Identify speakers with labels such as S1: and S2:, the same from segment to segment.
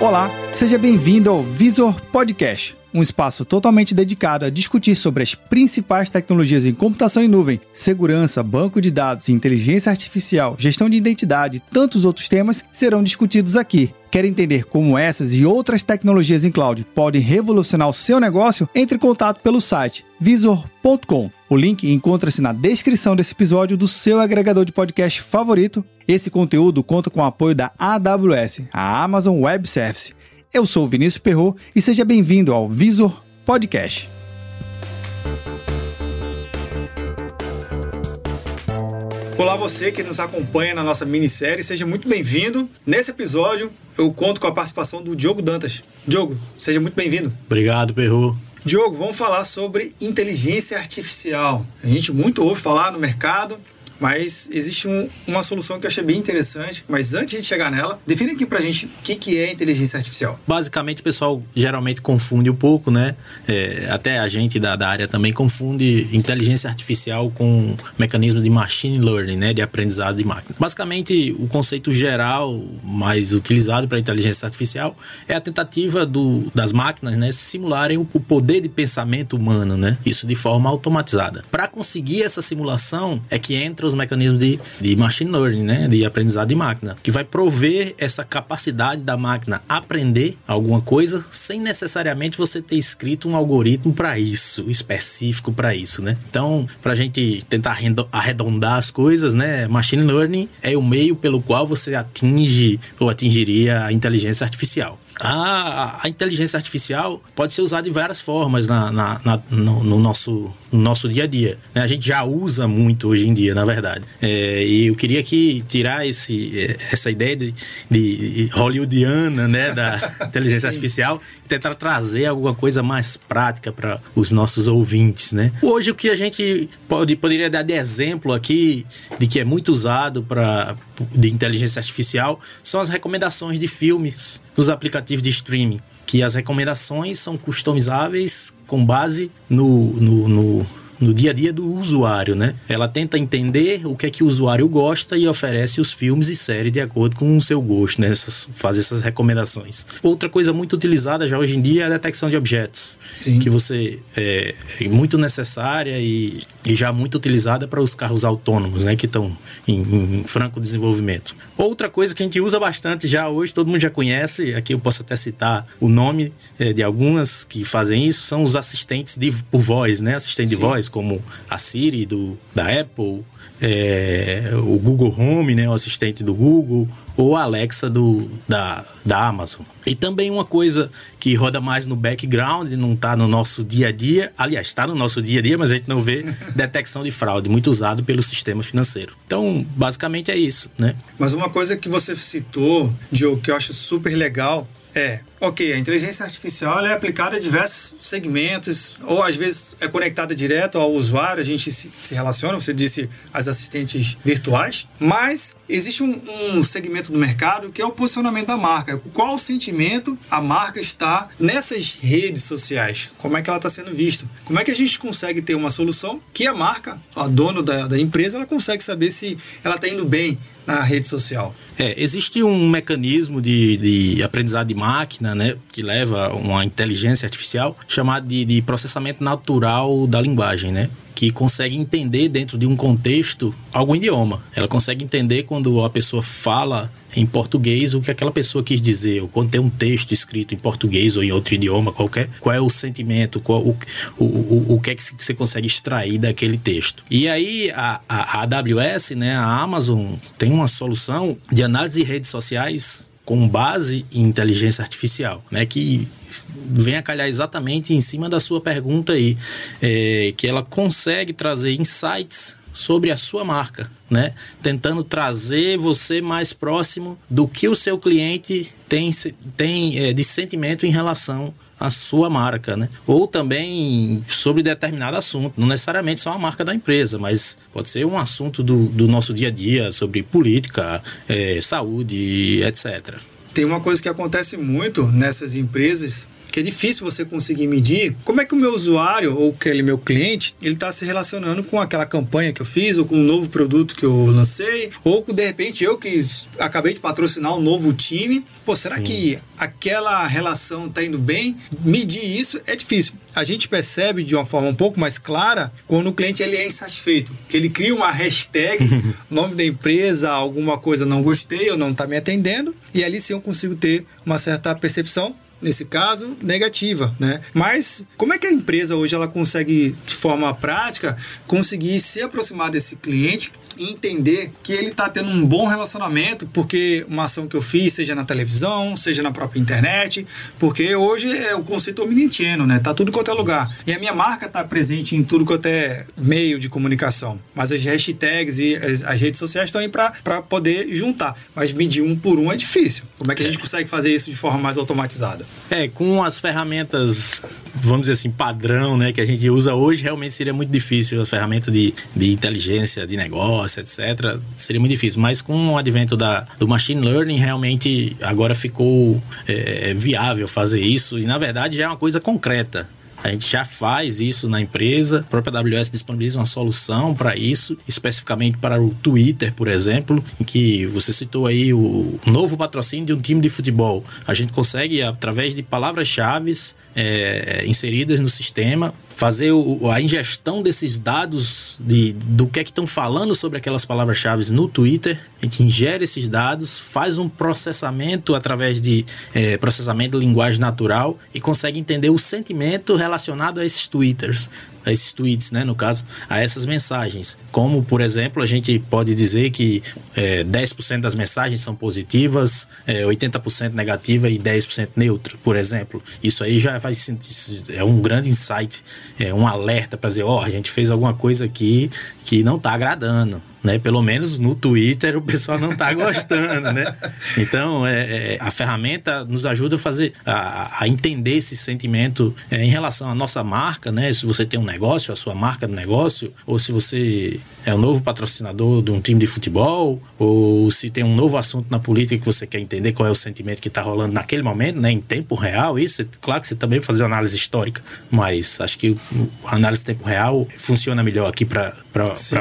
S1: Olá, seja bem-vindo ao Visor Podcast, um espaço totalmente dedicado a discutir sobre as principais tecnologias em computação em nuvem, segurança, banco de dados, inteligência artificial, gestão de identidade e tantos outros temas serão discutidos aqui. Quer entender como essas e outras tecnologias em cloud podem revolucionar o seu negócio? Entre em contato pelo site visor.com. O link encontra-se na descrição desse episódio do seu agregador de podcast favorito. Esse conteúdo conta com o apoio da AWS, a Amazon Web Service. Eu sou o Vinícius Perro e seja bem-vindo ao Visor Podcast. Olá você que nos acompanha na nossa minissérie, seja muito bem-vindo. Nesse episódio, eu conto com a participação do Diogo Dantas. Diogo, seja muito bem-vindo.
S2: Obrigado, Perro.
S1: Diogo, vamos falar sobre inteligência artificial. A gente muito ouve falar no mercado, mas existe um, uma solução que eu achei bem interessante. Mas antes de chegar nela, define aqui pra gente o que, que é inteligência artificial.
S2: Basicamente, o pessoal geralmente confunde um pouco, né? É, até a gente da, da, área também confunde inteligência artificial com mecanismo de machine learning, né? De aprendizado de máquina. Basicamente, o conceito geral mais utilizado para inteligência artificial é a tentativa do, das máquinas, né? Simularem o, o poder de pensamento humano, né? Isso de forma automatizada. Para conseguir essa simulação é que entra os mecanismos de, de machine learning, né? De aprendizado de máquina, que vai prover essa capacidade da máquina aprender alguma coisa sem necessariamente você ter escrito um algoritmo para isso, específico para isso, né? Então, para a gente tentar arredondar as coisas, né? Machine learning é o meio pelo qual você atinge ou atingiria a inteligência artificial. A, a, inteligência artificial pode ser usada de várias formas na, na, na no, no, nosso, no nosso dia a dia. Né? A gente já usa muito hoje em dia, na verdade. É, e eu queria aqui tirar esse, é, essa ideia de, de hollywoodiana né, da inteligência artificial e tentar trazer alguma coisa mais prática para os nossos ouvintes. Né? Hoje, o que a gente pode, poderia dar de exemplo aqui, de que é muito usado para de inteligência artificial, são as recomendações de filmes nos aplicativos de streaming, que as recomendações são customizáveis com base no, no, no no dia a dia do usuário, né? Ela tenta entender o que é que o usuário gosta e oferece os filmes e séries de acordo com o seu gosto, né? Essas, faz essas recomendações. Outra coisa muito utilizada já hoje em dia é a detecção de objetos. Sim. Que você é, é muito necessária e, e, já muito utilizada para os carros autônomos, né? Que estão em, em, franco desenvolvimento. Outra coisa que a gente usa bastante já hoje, todo mundo já conhece, aqui eu posso até citar o nome é, de algumas que fazem isso, são os assistentes de, por voz, né? Assistente Sim. de voz como a Siri do, da Apple, é, o Google Home, né, o assistente do Google, ou a Alexa do, da, da Amazon. E também uma coisa que roda mais no background, não está no nosso dia a dia, aliás, está no nosso dia a dia, mas a gente não vê detecção de fraude, muito usado pelo sistema financeiro. Então, basicamente é isso, né?
S1: Mas uma coisa que você citou, Diogo, que eu acho super legal, é, ok, a inteligência artificial é aplicada a diversos segmentos, ou às vezes é conectada direto ao usuário, a gente se, se relaciona, você disse as assistentes virtuais, mas existe um, um, segmento do mercado que é o posicionamento da marca. Qual sentimento a marca está nessas redes sociais? Como é que ela está sendo vista? Como é que a gente consegue ter uma solução que a marca, a dono da, da empresa, ela consegue saber se ela está indo bem na rede social?
S2: É, existe um mecanismo de, de aprendizado de máquina, né, que leva uma inteligência artificial chamado de, de processamento natural da linguagem, né? que consegue entender dentro de um contexto algum idioma. Ela consegue entender quando a pessoa fala em português o que aquela pessoa quis dizer, ou quando tem um texto escrito em português ou em outro idioma qualquer, qual é o sentimento, qual, o, o, o, o que é que você consegue extrair daquele texto. E aí a, a, a AWS, né, a Amazon, tem uma solução de análise de redes sociais com base em inteligência artificial, né, que vem a calhar exatamente em cima da sua pergunta aí, é, que ela consegue trazer insights sobre a sua marca, né? Tentando trazer você mais próximo do que o seu cliente tem, tem é, de sentimento em relação à sua marca, né? Ou também sobre determinado assunto, não necessariamente só a marca da empresa, mas pode ser um assunto do, do nosso dia a dia, sobre política, é, saúde, etc.
S1: Tem uma coisa que acontece muito nessas empresas que é difícil você conseguir medir como é que o meu usuário ou aquele meu cliente ele está se relacionando com aquela campanha que eu fiz ou com um novo produto que eu lancei ou com de repente eu que acabei de patrocinar um novo time. Pô, será Sim. que aquela relação está indo bem? Medir isso é difícil. A gente percebe de uma forma um pouco mais clara quando o cliente ele é insatisfeito, que ele cria uma hashtag, nome da empresa, alguma coisa não gostei ou não está me atendendo, e ali sim eu consigo ter uma certa percepção nesse caso, negativa, né? Mas como é que a empresa hoje ela consegue, de forma prática, conseguir se aproximar desse cliente e entender que ele está tendo um bom relacionamento, porque uma ação que eu fiz, seja na televisão, seja na própria internet, porque hoje é o conceito omnisciente, né? Tá tudo quanto é lugar. E a minha marca está presente em tudo quanto é meio de comunicação. Mas as hashtags e as, as redes sociais estão aí para poder juntar. Mas medir um por um é difícil. Como é que a gente consegue fazer isso de forma mais automatizada?
S2: É, com as ferramentas, vamos dizer assim, padrão, né, que a gente usa hoje, realmente seria muito difícil. A ferramenta de, de inteligência, de negócio, etc., seria muito difícil. Mas com o advento da, do machine learning, realmente agora ficou é, viável fazer isso. E na verdade já é uma coisa concreta. A gente já faz isso na empresa. A própria AWS disponibiliza uma solução para isso, especificamente para o Twitter, por exemplo, em que você citou aí o novo patrocínio de um time de futebol. A gente consegue, através de palavras-chave é, inseridas no sistema, fazer o, a ingestão desses dados de, do que é que estão falando sobre aquelas palavras-chave no Twitter. A gente ingere esses dados, faz um processamento através de é, processamento de linguagem natural e consegue entender o sentimento relacionado a esses twitters a esses tweets, né, no caso, a essas mensagens. Como, por exemplo, a gente pode dizer que é, 10% das mensagens são positivas, é, 80% negativa e 10% neutra, por exemplo. Isso aí já faz é um grande insight, é um alerta para dizer, ó, oh, a gente fez alguma coisa aqui que não está agradando né? Pelo menos no Twitter o pessoal não está gostando, né? Então, é, é, a ferramenta nos ajuda a fazer, a, a entender esse sentimento é, em relação à nossa marca, né? Se você tem um negócio, a sua marca do negócio, ou se você é um novo patrocinador de um time de futebol, ou se tem um novo assunto na política que você quer entender qual é o sentimento que está rolando naquele momento, né? Em tempo real, isso, claro que você também fazer análise histórica, mas acho que a análise em tempo real funciona melhor aqui para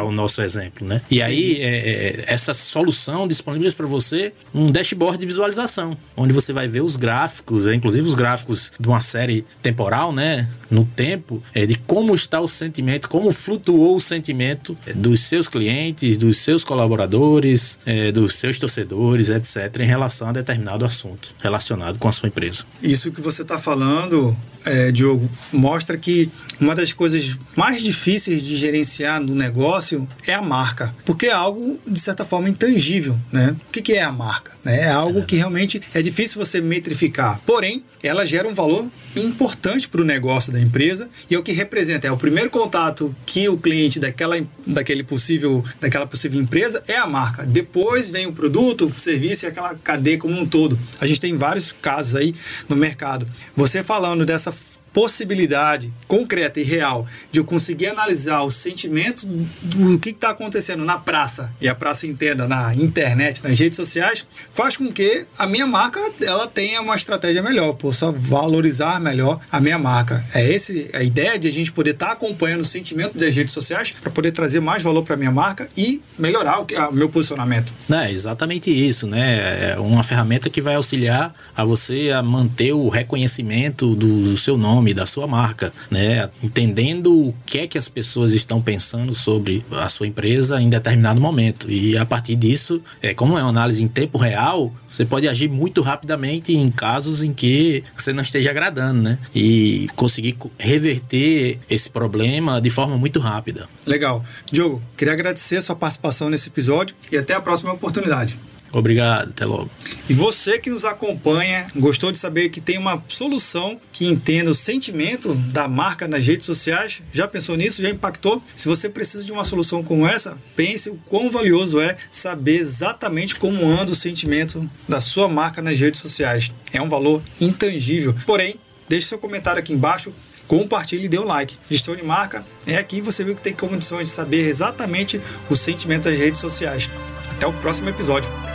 S2: o nosso exemplo, né? E aí, é, é, essa solução disponibiliza para você um dashboard de visualização, onde você vai ver os gráficos, é, inclusive os gráficos de uma série temporal, né? No tempo, é, de como está o sentimento, como flutuou o sentimento é, dos seus clientes, dos seus colaboradores, é, dos seus torcedores, etc., em relação a determinado assunto relacionado com a sua empresa.
S1: Isso que você está falando é, Diogo, mostra que uma das coisas mais difíceis de gerenciar no negócio é a marca, porque é algo, de certa forma, intangível. Né? O que, que é a marca? É algo que realmente é difícil você metrificar. Porém, ela gera um valor importante para o negócio da empresa e é o que representa. É o primeiro contato que o cliente daquela, daquele possível, daquela possível empresa é a marca. Depois vem o produto, o serviço e aquela cadeia como um todo. A gente tem vários casos aí no mercado. Você falando dessa possibilidade concreta e real de eu conseguir analisar o sentimento do que está acontecendo na praça, e a praça entenda na internet, nas redes sociais, faz com que a minha marca ela tenha uma estratégia melhor, possa valorizar melhor a minha marca. É esse a ideia de a gente poder estar tá acompanhando o sentimento das redes sociais para poder trazer mais valor para a minha marca e melhorar o, que, o meu posicionamento.
S2: É exatamente isso, né? É uma ferramenta que vai auxiliar a você a manter o reconhecimento do, do seu nome nome, da sua marca, né? Entendendo o que é que as pessoas estão pensando sobre a sua empresa em determinado momento. E a partir disso, é, como é uma análise em tempo real, você pode agir muito rapidamente em casos em que você não esteja agradando, né? E conseguir reverter esse problema de forma muito rápida.
S1: Legal. Diogo, queria agradecer a sua participação nesse episódio e até a próxima oportunidade.
S2: Obrigado, até logo.
S1: E você que nos acompanha, gostou de saber que tem uma solução que entenda o sentimento da marca nas redes sociais? Já pensou nisso? Já impactou? Se você precisa de uma solução como essa, pense o quão valioso é saber exatamente como anda o sentimento da sua marca nas redes sociais. É um valor intangível. Porém, deixe seu comentário aqui embaixo compartilhe e dê um like. Gestão de marca é aqui você viu que tem condições de saber exatamente o sentimento das redes sociais. Até o próximo episódio.